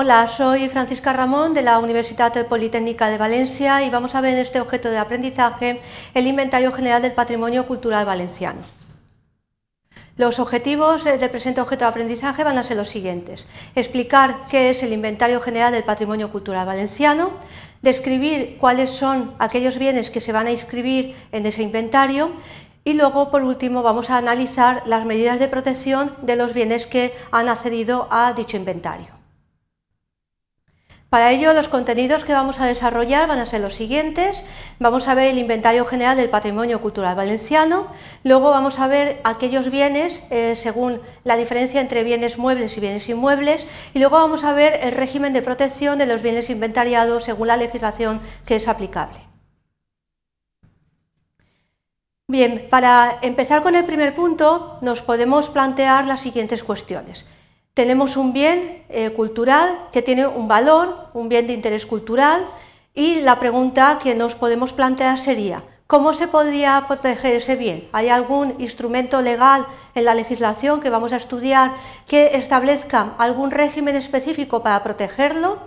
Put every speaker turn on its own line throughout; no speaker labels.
Hola, soy Francisca Ramón de la Universidad Politécnica de Valencia y vamos a ver en este objeto de aprendizaje el Inventario General del Patrimonio Cultural Valenciano. Los objetivos del presente objeto de aprendizaje van a ser los siguientes. Explicar qué es el Inventario General del Patrimonio Cultural Valenciano, describir cuáles son aquellos bienes que se van a inscribir en ese inventario y luego, por último, vamos a analizar las medidas de protección de los bienes que han accedido a dicho inventario. Para ello, los contenidos que vamos a desarrollar van a ser los siguientes. Vamos a ver el inventario general del patrimonio cultural valenciano, luego vamos a ver aquellos bienes eh, según la diferencia entre bienes muebles y bienes inmuebles, y luego vamos a ver el régimen de protección de los bienes inventariados según la legislación que es aplicable. Bien, para empezar con el primer punto, nos podemos plantear las siguientes cuestiones tenemos un bien eh, cultural que tiene un valor, un bien de interés cultural, y la pregunta que nos podemos plantear sería, ¿cómo se podría proteger ese bien? ¿Hay algún instrumento legal en la legislación que vamos a estudiar que establezca algún régimen específico para protegerlo?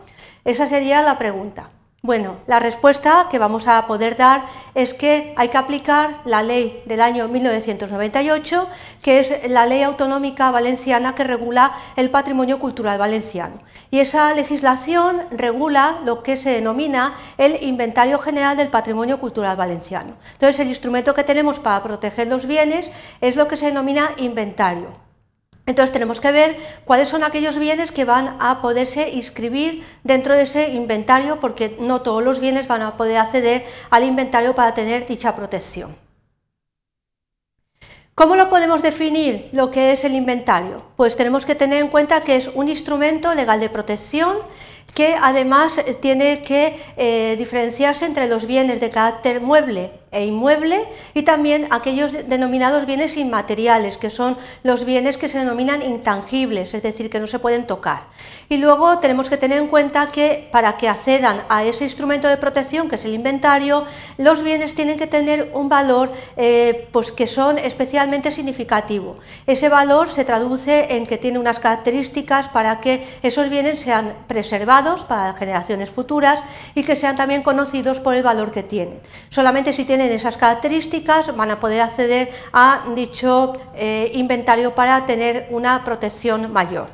Esa sería la pregunta. Bueno, la respuesta que vamos a poder dar es que hay que aplicar la ley del año 1998, que es la ley autonómica valenciana que regula el patrimonio cultural valenciano. Y esa legislación regula lo que se denomina el Inventario General del Patrimonio Cultural Valenciano. Entonces, el instrumento que tenemos para proteger los bienes es lo que se denomina inventario. Entonces tenemos que ver cuáles son aquellos bienes que van a poderse inscribir dentro de ese inventario porque no todos los bienes van a poder acceder al inventario para tener dicha protección. ¿Cómo lo podemos definir lo que es el inventario? Pues tenemos que tener en cuenta que es un instrumento legal de protección que además tiene que eh, diferenciarse entre los bienes de carácter mueble e inmueble y también aquellos denominados bienes inmateriales, que son los bienes que se denominan intangibles, es decir, que no se pueden tocar. Y luego tenemos que tener en cuenta que para que accedan a ese instrumento de protección, que es el inventario, los bienes tienen que tener un valor eh, pues que son especialmente significativo. Ese valor se traduce en que tiene unas características para que esos bienes sean preservados para generaciones futuras y que sean también conocidos por el valor que tienen. Solamente si tienen esas características van a poder acceder a dicho eh, inventario para tener una protección mayor.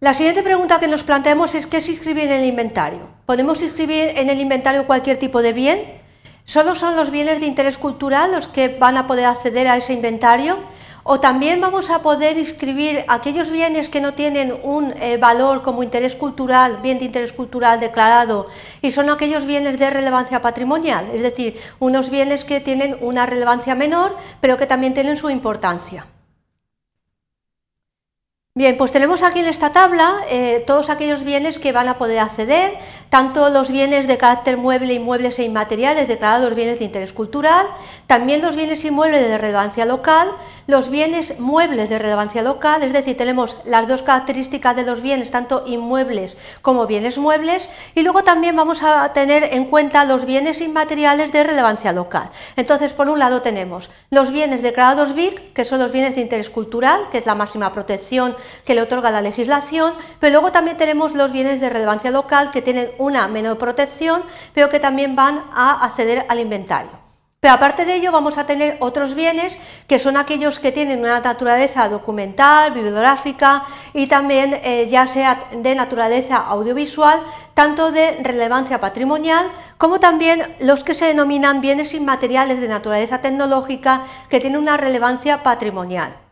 La siguiente pregunta que nos planteamos es ¿qué se inscribe en el inventario? ¿Podemos inscribir en el inventario cualquier tipo de bien? ¿Solo son los bienes de interés cultural los que van a poder acceder a ese inventario? O también vamos a poder inscribir aquellos bienes que no tienen un eh, valor como interés cultural, bien de interés cultural declarado, y son aquellos bienes de relevancia patrimonial, es decir, unos bienes que tienen una relevancia menor, pero que también tienen su importancia. Bien, pues tenemos aquí en esta tabla eh, todos aquellos bienes que van a poder acceder, tanto los bienes de carácter mueble, inmuebles e inmateriales declarados bienes de interés cultural, también los bienes inmuebles de relevancia local, los bienes muebles de relevancia local, es decir, tenemos las dos características de los bienes, tanto inmuebles como bienes muebles, y luego también vamos a tener en cuenta los bienes inmateriales de relevancia local. Entonces, por un lado tenemos los bienes declarados BIC, que son los bienes de interés cultural, que es la máxima protección que le otorga la legislación, pero luego también tenemos los bienes de relevancia local, que tienen una menor protección, pero que también van a acceder al inventario. Pero aparte de ello vamos a tener otros bienes que son aquellos que tienen una naturaleza documental, bibliográfica y también eh, ya sea de naturaleza audiovisual, tanto de relevancia patrimonial como también los que se denominan bienes inmateriales de naturaleza tecnológica que tienen una relevancia patrimonial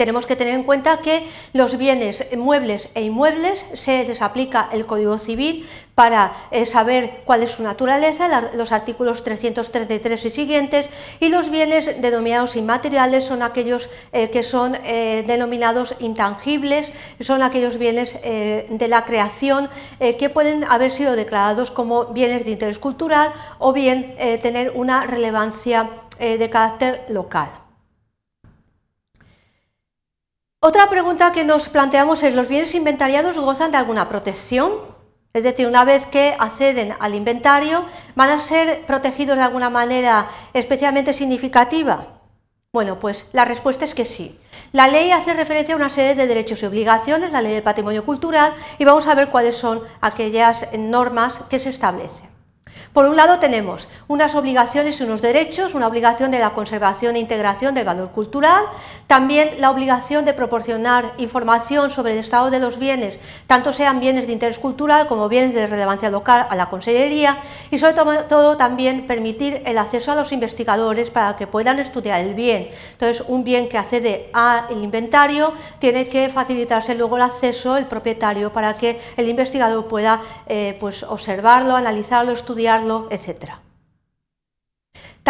tenemos que tener en cuenta que los bienes muebles e inmuebles se les aplica el Código Civil para eh, saber cuál es su naturaleza, los artículos 333 y siguientes, y los bienes denominados inmateriales son aquellos eh, que son eh, denominados intangibles, son aquellos bienes de la creación que pueden haber sido declarados como bienes de interés cultural o bien tener una relevancia de carácter local. Otra pregunta que nos planteamos es, ¿los bienes inventariados gozan de alguna protección? Es decir, una vez que acceden al inventario, ¿van a ser protegidos de alguna manera especialmente significativa? Bueno, pues la respuesta es que sí. La ley hace referencia a una serie de derechos y obligaciones, la ley del patrimonio cultural, y vamos a ver cuáles son aquellas normas que se establecen. Por un lado tenemos unas obligaciones y unos derechos, una obligación de la conservación e integración del valor cultural, también la obligación de proporcionar información sobre el estado de los bienes, tanto sean bienes de interés cultural como bienes de relevancia local a la Consellería y sobre todo también permitir el acceso a los investigadores para que puedan estudiar el bien. Entonces, un bien que accede al inventario tiene que facilitarse luego el acceso el propietario para que el investigador pueda eh, pues, observarlo, analizarlo, estudiarlo etc.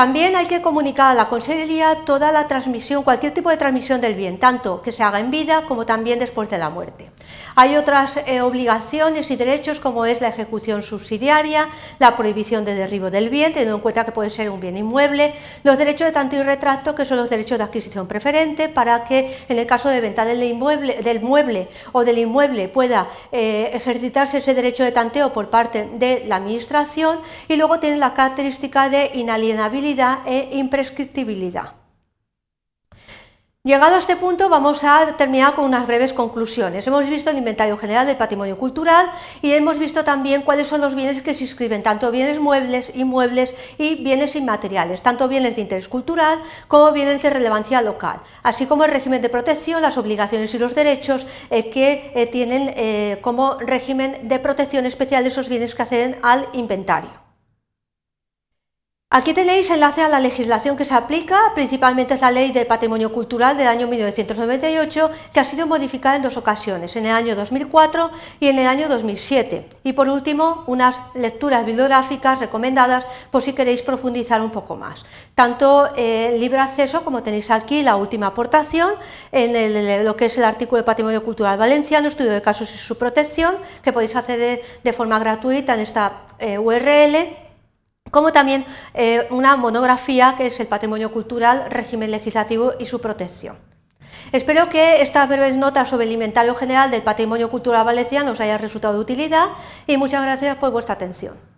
También hay que comunicar a la Consejería toda la transmisión, cualquier tipo de transmisión del bien, tanto que se haga en vida como también después de la muerte. Hay otras eh, obligaciones y derechos como es la ejecución subsidiaria, la prohibición de derribo del bien, teniendo en cuenta que puede ser un bien inmueble, los derechos de tanto y retracto, que son los derechos de adquisición preferente, para que en el caso de venta del, inmueble, del mueble o del inmueble pueda eh, ejercitarse ese derecho de tanteo por parte de la Administración y luego tiene la característica de inalienabilidad e imprescriptibilidad. Llegado a este punto vamos a terminar con unas breves conclusiones. Hemos visto el inventario general del patrimonio cultural y hemos visto también cuáles son los bienes que se inscriben, tanto bienes muebles, inmuebles y bienes inmateriales, tanto bienes de interés cultural como bienes de relevancia local, así como el régimen de protección, las obligaciones y los derechos eh, que eh, tienen eh, como régimen de protección especial de esos bienes que acceden al inventario. Aquí tenéis enlace a la legislación que se aplica, principalmente es la Ley de Patrimonio Cultural del año 1998, que ha sido modificada en dos ocasiones, en el año 2004 y en el año 2007. Y por último, unas lecturas bibliográficas recomendadas por si queréis profundizar un poco más. Tanto el libre acceso, como tenéis aquí, la última aportación, en lo que es el artículo de Patrimonio Cultural Valenciano, estudio de casos y su protección, que podéis acceder de forma gratuita en esta eh, URL como también eh, una monografía que es el patrimonio cultural, régimen legislativo y su protección. Espero que estas breves notas sobre el inventario general del patrimonio cultural valenciano os haya resultado de utilidad y muchas gracias por vuestra atención.